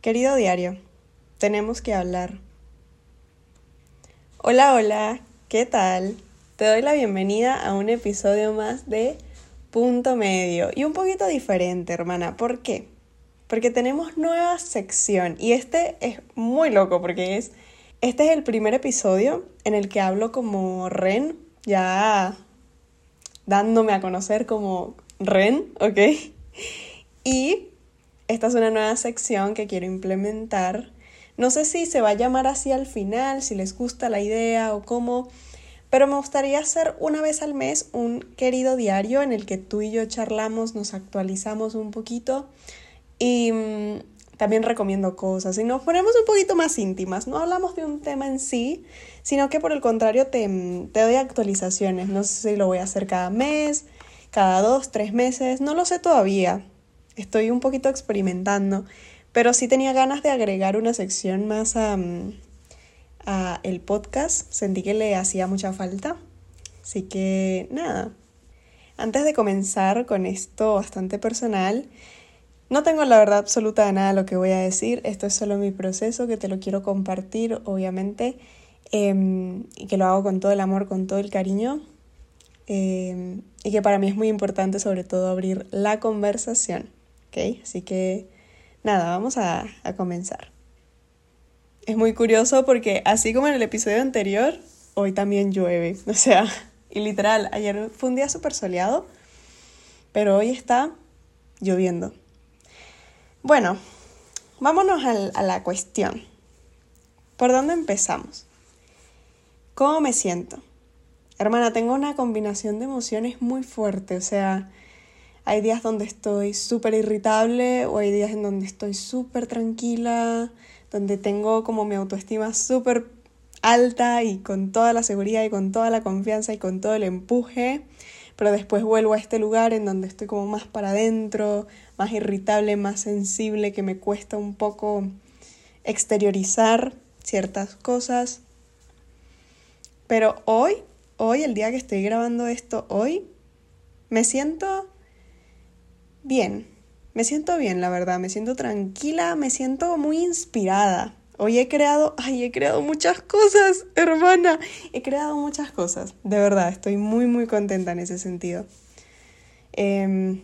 Querido diario, tenemos que hablar. Hola, hola, ¿qué tal? Te doy la bienvenida a un episodio más de Punto Medio y un poquito diferente, hermana. ¿Por qué? Porque tenemos nueva sección y este es muy loco porque es este es el primer episodio en el que hablo como Ren, ya dándome a conocer como Ren, ¿ok? Y esta es una nueva sección que quiero implementar. No sé si se va a llamar así al final, si les gusta la idea o cómo, pero me gustaría hacer una vez al mes un querido diario en el que tú y yo charlamos, nos actualizamos un poquito y mm, también recomiendo cosas y nos ponemos un poquito más íntimas. No hablamos de un tema en sí, sino que por el contrario mm, te doy actualizaciones. No sé si lo voy a hacer cada mes, cada dos, tres meses, no lo sé todavía estoy un poquito experimentando, pero sí tenía ganas de agregar una sección más a, mm, a el podcast, sentí que le hacía mucha falta, así que nada. Antes de comenzar con esto bastante personal, no tengo la verdad absoluta de nada lo que voy a decir, esto es solo mi proceso que te lo quiero compartir, obviamente, em, y que lo hago con todo el amor, con todo el cariño, em, y que para mí es muy importante sobre todo abrir la conversación. ¿Ok? Así que nada, vamos a, a comenzar. Es muy curioso porque así como en el episodio anterior, hoy también llueve. O sea, y literal, ayer fue un día súper soleado, pero hoy está lloviendo. Bueno, vámonos al, a la cuestión. ¿Por dónde empezamos? ¿Cómo me siento? Hermana, tengo una combinación de emociones muy fuerte, o sea, hay días donde estoy súper irritable o hay días en donde estoy súper tranquila, donde tengo como mi autoestima súper alta y con toda la seguridad y con toda la confianza y con todo el empuje, pero después vuelvo a este lugar en donde estoy como más para adentro, más irritable, más sensible, que me cuesta un poco exteriorizar ciertas cosas. Pero hoy, hoy, el día que estoy grabando esto, hoy, me siento bien. Me siento bien, la verdad, me siento tranquila, me siento muy inspirada. Hoy he creado, ay, he creado muchas cosas, hermana. He creado muchas cosas. De verdad, estoy muy, muy contenta en ese sentido. Em,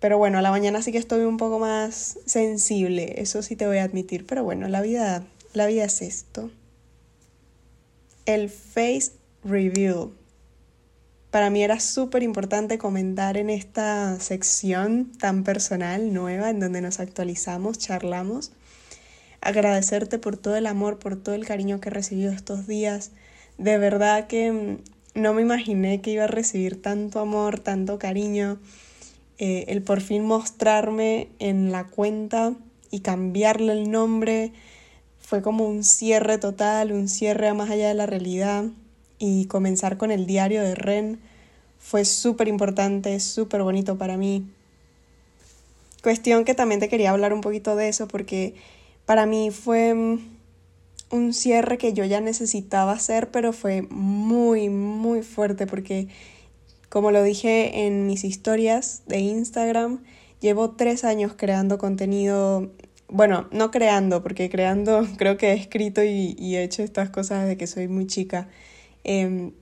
pero bueno, a la mañana sí que estoy un poco más sensible, eso sí te voy a admitir. Pero bueno, la vida, la vida es esto. El face review para mí era súper importante comentar en esta sección tan personal, nueva, en donde nos actualizamos, charlamos. Agradecerte por todo el amor, por todo el cariño que he recibido estos días. De verdad que mm, no me imaginé que iba a recibir tanto amor, tanto cariño. Eh, el por fin mostrarme en la cuenta y cambiarle el nombre fue como un cierre total, un cierre a más allá de la realidad y comenzar con el diario de Ren fue súper importante, súper bonito para mí. Cuestión que también te quería hablar un poquito de eso porque para mí fue mm, un cierre que yo ya necesitaba hacer, pero fue muy, muy fuerte porque, como lo dije en mis historias de Instagram, llevo tres años creando contenido bueno, no creando, porque creando creo que he escrito y, he hecho estas cosas desde que soy muy chica, Em,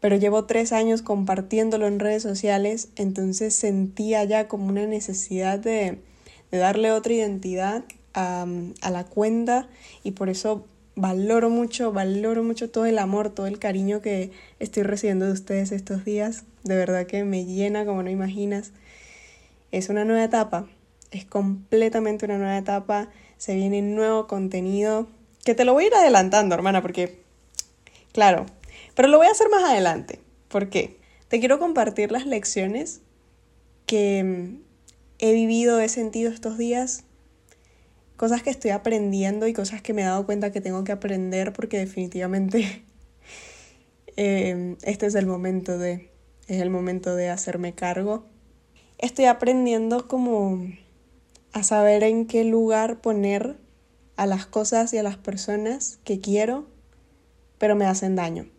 pero llevo tres años compartiéndolo en redes sociales, entonces sentía ya como una necesidad de, darle otra identidad a, a, la cuenta y por eso valoro mucho, valoro mucho todo el amor, todo el cariño que estoy recibiendo de ustedes estos días. De verdad que me llena como no imaginas. Es una nueva etapa, es completamente una nueva etapa, se viene nuevo contenido, que te lo voy a ir adelantando, hermana, porque, claro, pero lo voy a hacer más adelante. ¿Por qué? Te quiero compartir las lecciones que mm, he vivido, he sentido estos días, cosas que estoy aprendiendo y cosas que me he dado cuenta que tengo que aprender porque definitivamente em, este es el momento de, es el momento de hacerme cargo. Estoy aprendiendo como a saber en qué lugar poner a las cosas y a las personas que quiero, pero me hacen daño.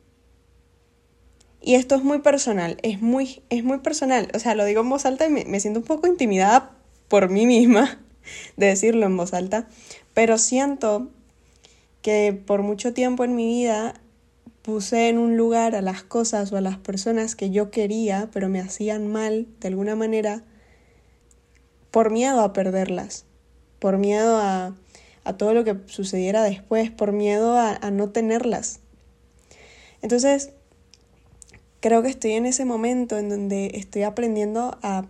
Y esto es muy personal, es muy, es muy personal. O sea, lo digo en voz alta y me, siento un poco intimidada por mí misma. de decirlo en voz alta, pero siento que por mucho tiempo en mi vida puse en un lugar a las cosas o a las personas que yo quería, pero me hacían mal de alguna manera, por miedo a perderlas, por miedo a, a todo lo que sucediera después, por miedo a, a no tenerlas. Entonces, creo que estoy en ese momento en donde estoy aprendiendo a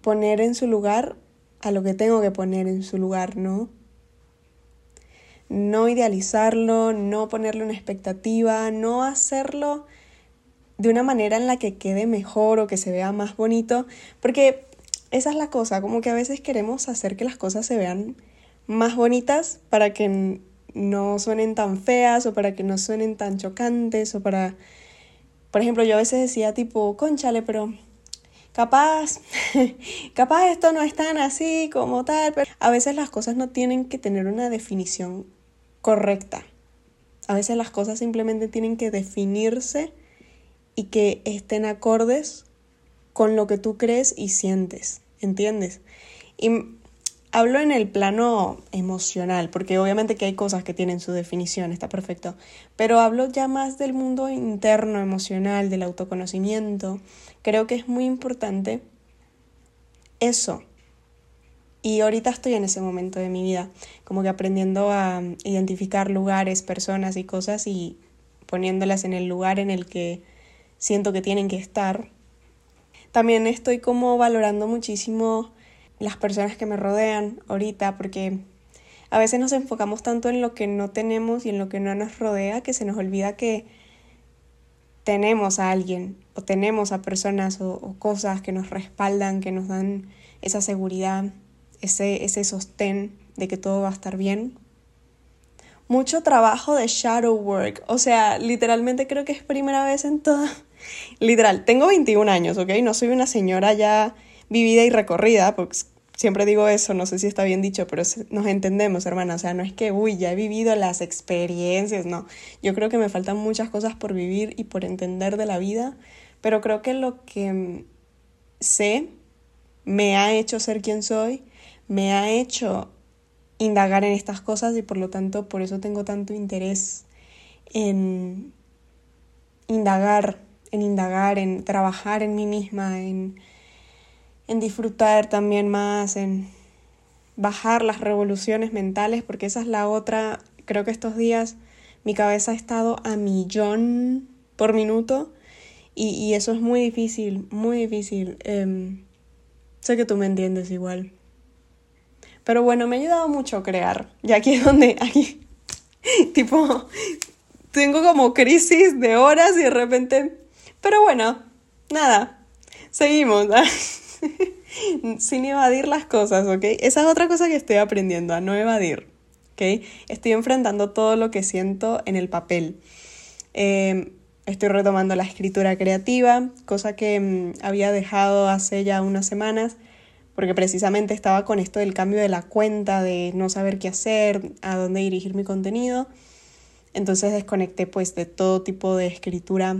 poner en su lugar a lo que tengo que poner en su lugar, ¿no? No idealizarlo, no ponerle una expectativa, no hacerlo de una manera en la que quede mejor o que se vea más bonito, porque esa es la cosa, como que a veces queremos hacer que las cosas se vean más bonitas para que no suenen tan feas o para que no suenen tan chocantes o para... Por ejemplo, yo a veces decía tipo, conchale, pero capaz, capaz esto no es tan así como tal, pero a veces las cosas no tienen que tener una definición correcta. A veces las cosas simplemente tienen que definirse y que estén acordes con lo que tú crees y sientes, ¿entiendes? Y hablo en el plano emocional, porque obviamente que hay cosas que tienen su definición, está perfecto, pero hablo ya más del mundo interno, emocional, del autoconocimiento. Creo que es muy importante eso. Y ahorita estoy en ese momento de mi vida, como que aprendiendo a identificar lugares, personas y cosas y poniéndolas en el lugar en el que siento que tienen que estar. También estoy como valorando muchísimo las personas que me rodean ahorita, porque a veces nos enfocamos tanto en lo que no tenemos y en lo que no nos rodea que se nos olvida que tenemos a alguien o tenemos a personas o, cosas que nos respaldan, que nos dan esa seguridad, ese, ese sostén de que todo va a estar bien. Mucho trabajo de shadow work, o sea, literalmente creo que es primera vez en toda... Literal, tengo 21 años, ¿ok? No soy una señora ya vivida y recorrida, porque siempre digo eso, no sé si está bien dicho, pero nos entendemos, hermana. O sea, no es que, uy, ya he vivido las experiencias, no. Yo creo que me faltan muchas cosas por vivir y por entender de la vida, pero creo que lo que mm, sé me ha hecho ser quien soy, me ha hecho indagar en estas cosas y por lo tanto por eso tengo tanto interés en indagar, en indagar, en trabajar en mí misma, en en disfrutar también más, en bajar las revoluciones mentales, porque esa es la otra, creo que estos días mi cabeza ha estado a millón por minuto y, eso es muy difícil, muy difícil. Em, sé que tú me entiendes igual. Pero bueno, me ha ayudado mucho crear. Y aquí es donde, aquí, tipo, tengo como crisis de horas y de repente... Pero bueno, nada, seguimos. Sin evadir las cosas, ¿ok? Esa es otra cosa que estoy aprendiendo, a no evadir, ¿ok? Estoy enfrentando todo lo que siento en el papel. Em, estoy retomando la escritura creativa, cosa que mm, había dejado hace ya unas semanas, porque precisamente estaba con esto del cambio de la cuenta, de no saber qué hacer, a dónde dirigir mi contenido. Entonces desconecté pues de todo tipo de escritura,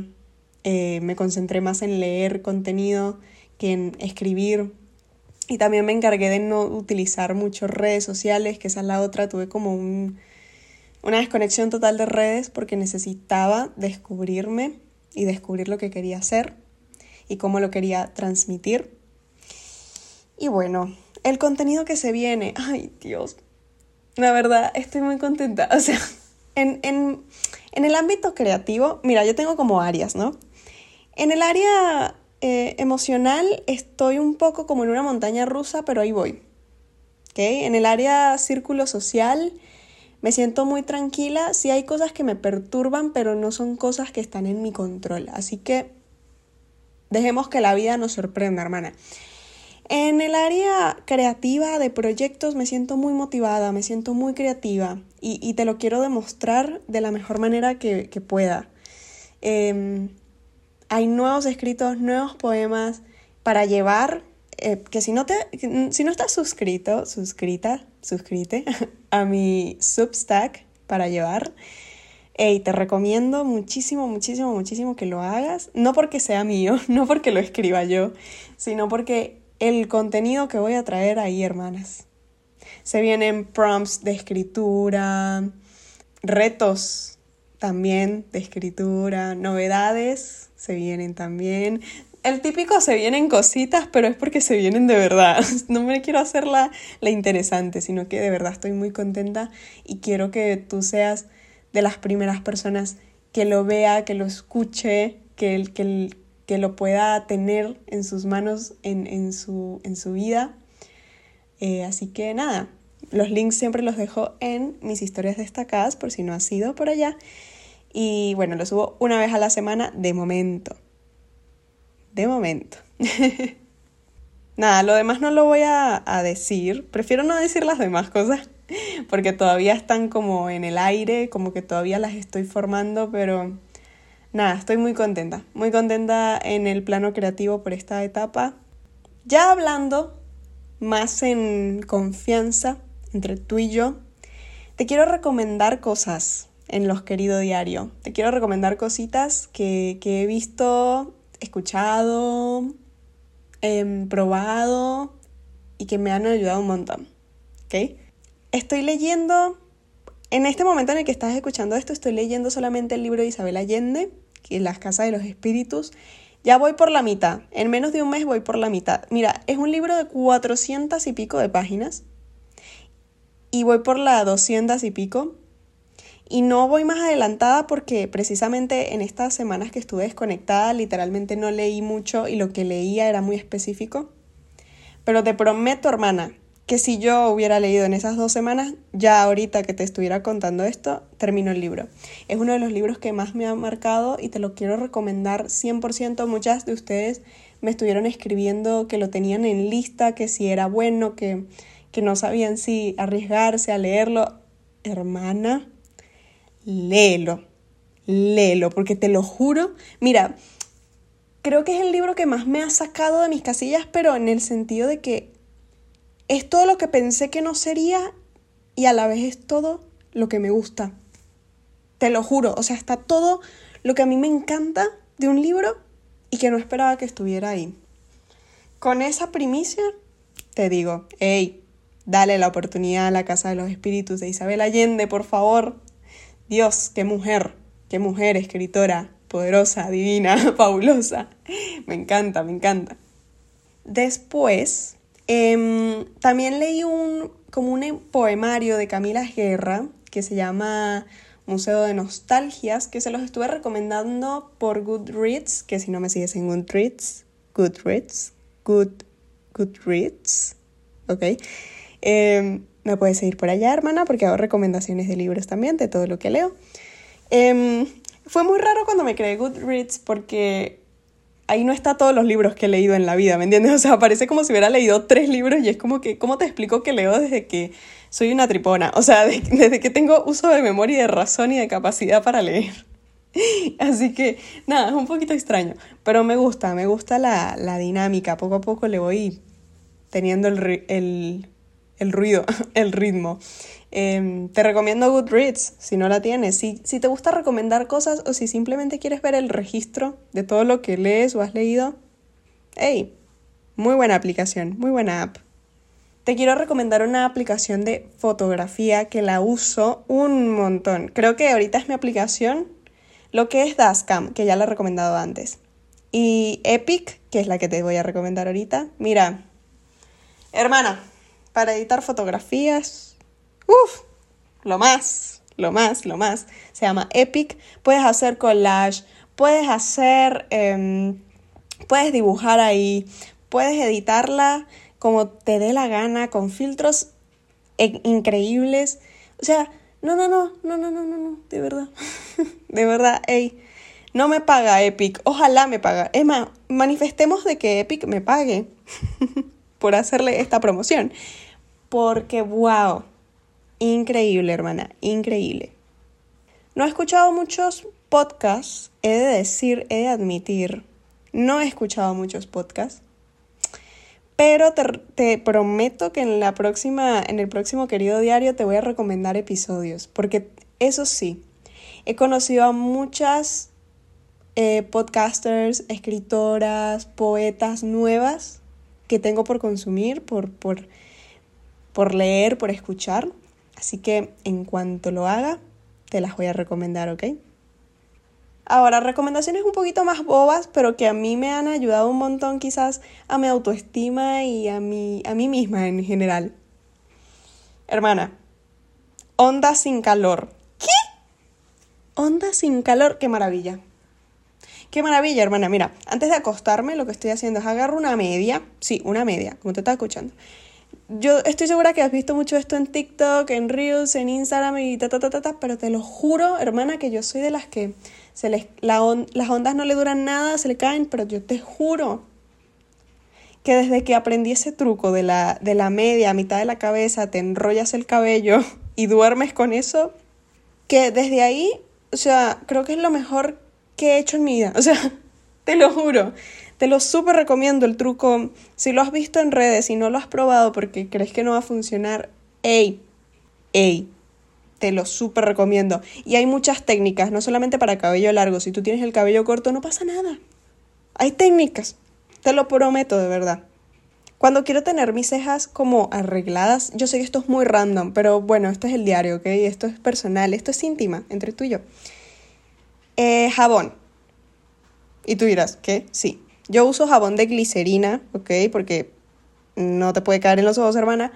eh, me concentré más en leer contenido en escribir. Y también me encargué de no utilizar mucho redes sociales, que esa es la otra. Tuve como un, una desconexión total de redes porque necesitaba descubrirme y descubrir lo que quería hacer y cómo lo quería transmitir. Y bueno, el contenido que se viene, ay Dios, la verdad estoy muy contenta. O sea, en, en, en el ámbito creativo, mira, yo tengo como áreas, ¿no? En el área eh, emocional estoy un poco como en una montaña rusa, pero ahí voy. ¿Okay? En el área círculo social me siento muy tranquila. Sí hay cosas que me perturban, pero no son cosas que están en mi control. Así que dejemos que la vida nos sorprenda, hermana. En el área creativa de proyectos me siento muy motivada, me siento muy creativa y, te lo quiero demostrar de la mejor manera que, pueda. Em, hay nuevos escritos, nuevos poemas para llevar, eh, que si no, te, si no estás suscrito, suscrita, suscrite a mi Substack para llevar, y te recomiendo muchísimo, muchísimo, muchísimo que lo hagas, no porque sea mío, no porque lo escriba yo, sino porque el contenido que voy a traer ahí, hermanas. Se vienen prompts de escritura, retos también de escritura, novedades se vienen también. El típico se vienen cositas, pero es porque se vienen de verdad. No me quiero hacerla la interesante, sino que de verdad estoy muy contenta y quiero que tú seas de las primeras personas que lo vea, que lo escuche, que, que, que lo pueda tener en sus manos, en, su, en su vida. Eh, así que nada, los links siempre los dejo en mis historias destacadas por si no has ido por allá. Y bueno, lo subo una vez a la semana de momento. De momento. Nada, lo demás no lo voy a, decir. Prefiero no decir las demás cosas porque todavía están como en el aire, como que todavía las estoy formando, pero nada, estoy muy contenta. Muy contenta en el plano creativo por esta etapa. Ya hablando más en confianza entre tú y yo, te quiero recomendar cosas en los querido diario. Te quiero recomendar cositas que, he visto, escuchado, em, probado y que me han ayudado un montón. ¿Ok? Estoy leyendo, en este momento en el que estás escuchando esto, estoy leyendo solamente el libro de Isabel Allende, que es Las Casas de los Espíritus. Ya voy por la mitad, en menos de un mes voy por la mitad. Mira, es un libro de 400 y pico de páginas y voy por la 200 y pico. Y no voy más adelantada porque precisamente en estas semanas que estuve desconectada literalmente no leí mucho y lo que leía era muy específico. Pero te prometo, hermana, que si yo hubiera leído en esas dos semanas, ya ahorita que te estuviera contando esto, termino el libro. Es uno de los libros que más me ha marcado y te lo quiero recomendar 100%. Muchas de ustedes me estuvieron escribiendo que lo tenían en lista, que si era bueno, que que no sabían si arriesgarse a leerlo, hermana, léelo, léelo, porque te lo juro, mira, creo que es el libro que más me ha sacado de mis casillas, pero en el sentido de que es todo lo que pensé que no sería y a la vez es todo lo que me gusta. Te lo juro, o sea, está todo lo que a mí me encanta de un libro y que no esperaba que estuviera ahí. Con esa primicia te digo, hey, Dale la oportunidad a la Casa de los Espíritus de Isabel Allende, por favor. Dios, qué mujer, qué mujer, escritora, poderosa, divina, fabulosa. Me encanta, me encanta. Después, em, también leí un, como un poemario de Camila Guerra que se llama Museo de Nostalgias, que se los estuve recomendando por Goodreads, que si no me sigues en Goodreads, Goodreads, Good, Goodreads, ¿ok? Em, me puedes seguir por allá, hermana, porque hago recomendaciones de libros también, de todo lo que leo. Em, fue muy raro cuando me creé Goodreads porque ahí no está todos los libros que he leído en la vida, ¿me entiendes? O sea, parece como si hubiera leído tres libros y es como que, ¿cómo te explico que leo desde que soy una tripona? O sea, desde que tengo uso de memoria y de razón y de capacidad para leer. Así que, nada, es un poquito extraño, pero me gusta, me gusta la, la dinámica. Poco a poco le voy teniendo el, el el ruido, el ritmo. Em, te recomiendo Goodreads si no la tienes. Si, si te gusta recomendar cosas o si simplemente quieres ver el registro de todo lo que lees o has leído, hey, muy buena aplicación, muy buena app. Te quiero recomendar una aplicación de fotografía que la uso un montón. Creo que ahorita es mi aplicación, lo que es Dashcam, que ya la he recomendado antes. Y Epic, que es la que te voy a recomendar ahorita. Mira, hermana, para editar fotografías. Uf, lo más, lo más, lo más. Se llama Epic. Puedes hacer collage, puedes hacer, em, puedes dibujar ahí, puedes editarla como te dé la gana, con filtros increíbles. O sea, no, no, no, no, no, no, no, no, de verdad. de verdad, ey. No me paga Epic, ojalá me paga. Es más, manifestemos de que Epic me pague. por hacerle esta promoción. Porque, wow, increíble, hermana, increíble. No he escuchado muchos podcasts, he de decir, he de admitir, no he escuchado muchos podcasts. Pero te, te, prometo que en la próxima, en el próximo querido diario te voy a recomendar episodios. Porque eso sí, he conocido a muchas eh, podcasters, escritoras, poetas nuevas que tengo por consumir, por, por, por leer, por escuchar. Así que en cuanto lo haga, te las voy a recomendar, ¿ok? Ahora, recomendaciones un poquito más bobas, pero que a mí me han ayudado un montón quizás a mi autoestima y a, mi, a mí misma en general. Hermana, onda sin calor. ¿Qué? Onda sin calor, qué maravilla. Qué maravilla, hermana. Mira, antes de acostarme, lo que estoy haciendo es agarro una media. Sí, una media, como te estaba escuchando. Yo estoy segura que has visto mucho esto en TikTok, en Reels, en Instagram y ta, ta, ta, ta, ta pero te lo juro, hermana, que yo soy de las que se les, las ondas no le duran nada, se le caen, pero yo te juro que desde que aprendí ese truco de la, de la media a mitad de la cabeza, te enrollas el cabello y duermes con eso, que desde ahí, o sea, creo que es lo mejor que he hecho en mi vida. O sea, te lo juro. Te lo súper recomiendo el truco. Si lo has visto en redes y no lo has probado porque crees que no va a funcionar, ey, ey, te lo súper recomiendo. Y hay muchas técnicas, no solamente para cabello largo. Si tú tienes el cabello corto, no pasa nada. Hay técnicas. Te lo prometo, de verdad. Cuando quiero tener mis cejas como arregladas, yo sé que esto es muy random, pero bueno, esto es el diario, ¿ok? Esto es personal, esto es íntima, entre tú y yo. Eh, jabón. Y tú dirás, ¿qué? Sí. Yo uso jabón de glicerina, ¿ok? Porque no te puede caer en los ojos, hermana.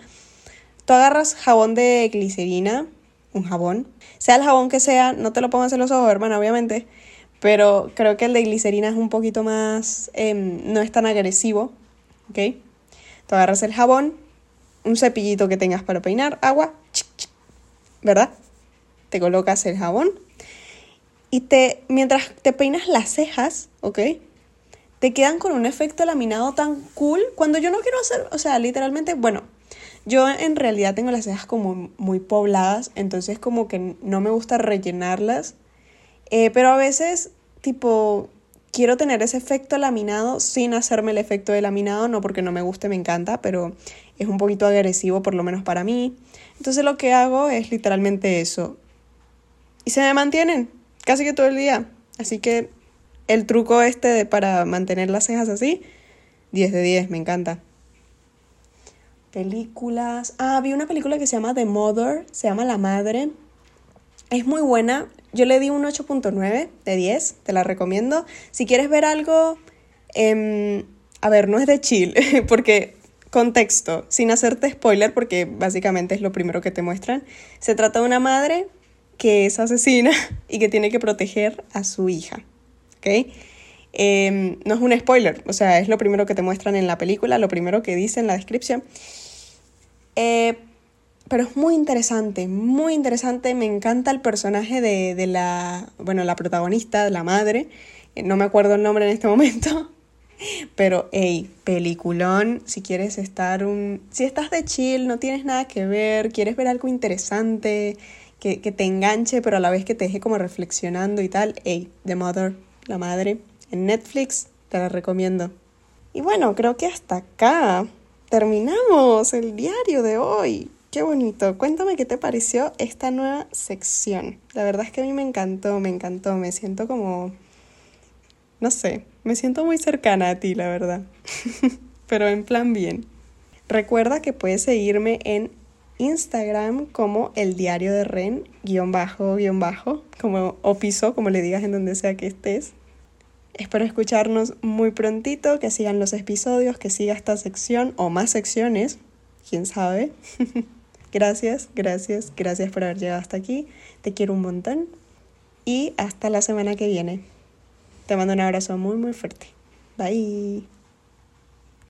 Tú agarras jabón de glicerina, un jabón. Sea el jabón que sea, no te lo pongas en los ojos, hermana, obviamente. Pero creo que el de glicerina es un poquito más, em, no es tan agresivo, ¿ok? Tú agarras el jabón, un cepillito que tengas para peinar, agua, ¿verdad? Te colocas el jabón y te, mientras te peinas las cejas, ¿ok? Te quedan con un efecto laminado tan cool cuando yo no quiero hacer, o sea, literalmente, bueno, yo en realidad tengo las cejas como muy pobladas, entonces como que no me gusta rellenarlas. Eh, pero a veces, tipo, quiero tener ese efecto laminado sin hacerme el efecto de laminado, no porque no me guste, me encanta, pero es un poquito agresivo, por lo menos para mí. Entonces lo que hago es literalmente eso. Y se me mantienen casi que todo el día. Así que el truco este de para mantener las cejas así, 10 de 10, me encanta. Películas. Ah, vi una película que se llama The Mother, se llama La Madre. Es muy buena. Yo le di un 8.9 de 10, te la recomiendo. Si quieres ver algo, em, a ver, no es de chill, porque contexto, sin hacerte spoiler, porque básicamente es lo primero que te muestran. Se trata de una madre que es asesina y que tiene que proteger a su hija. ¿Ok? Em, no es un spoiler, o sea, es lo primero que te muestran en la película, lo primero que dice en la descripción. Eh, pero es muy interesante, muy interesante. Me encanta el personaje de, la, bueno, la protagonista, la madre. Eh, no me acuerdo el nombre en este momento. Pero, hey, peliculón, si quieres estar un... Si estás de chill, no tienes nada que ver, quieres ver algo interesante, que, que te enganche, pero a la vez que te deje como reflexionando y tal, hey, The Mother, la madre, en Netflix, te la recomiendo. Y bueno, creo que hasta acá terminamos el diario de hoy. Qué bonito. Cuéntame qué te pareció esta nueva sección. La verdad es que a mí me encantó, me encantó. Me siento como... No sé, me siento muy cercana a ti, la verdad. Pero en plan bien. Recuerda que puedes seguirme en Instagram como el diario de Ren, guion bajo, guion bajo, como o piso, como le digas en donde sea que estés. Espero escucharnos muy prontito, que sigan los episodios, que siga esta sección o más secciones, quién sabe. gracias, gracias, gracias por haber llegado hasta aquí. Te quiero un montón y hasta la semana que viene. Te mando un abrazo muy muy fuerte. Bye.